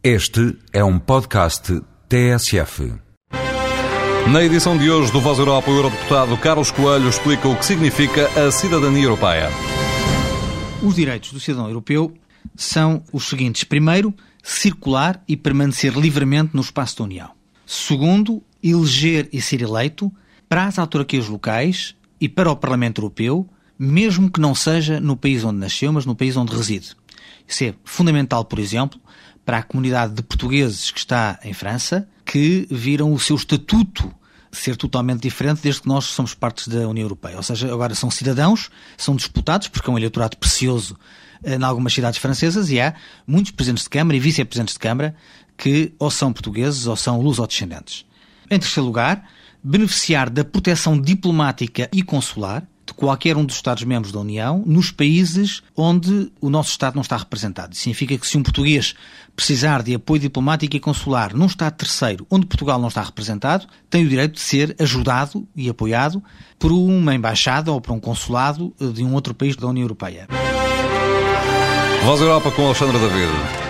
Este é um podcast TSF. Na edição de hoje do Voz Europa, o Eurodeputado Carlos Coelho explica o que significa a cidadania europeia. Os direitos do cidadão europeu são os seguintes. Primeiro, circular e permanecer livremente no espaço da União. Segundo, eleger e ser eleito para as autarquias locais e para o Parlamento Europeu, mesmo que não seja no país onde nasceu, mas no país onde reside. Isso é fundamental, por exemplo, para a comunidade de portugueses que está em França, que viram o seu estatuto ser totalmente diferente desde que nós somos parte da União Europeia. Ou seja, agora são cidadãos, são disputados, porque é um eleitorado precioso eh, em algumas cidades francesas, e há muitos presidentes de Câmara e vice-presidentes de Câmara que ou são portugueses ou são luso-descendentes. Em terceiro lugar, beneficiar da proteção diplomática e consular, de qualquer um dos Estados-membros da União nos países onde o nosso Estado não está representado. Isso significa que se um português precisar de apoio diplomático e consular num Estado terceiro onde Portugal não está representado, tem o direito de ser ajudado e apoiado por uma embaixada ou por um consulado de um outro país da União Europeia. Voz Europa com Alexandra David.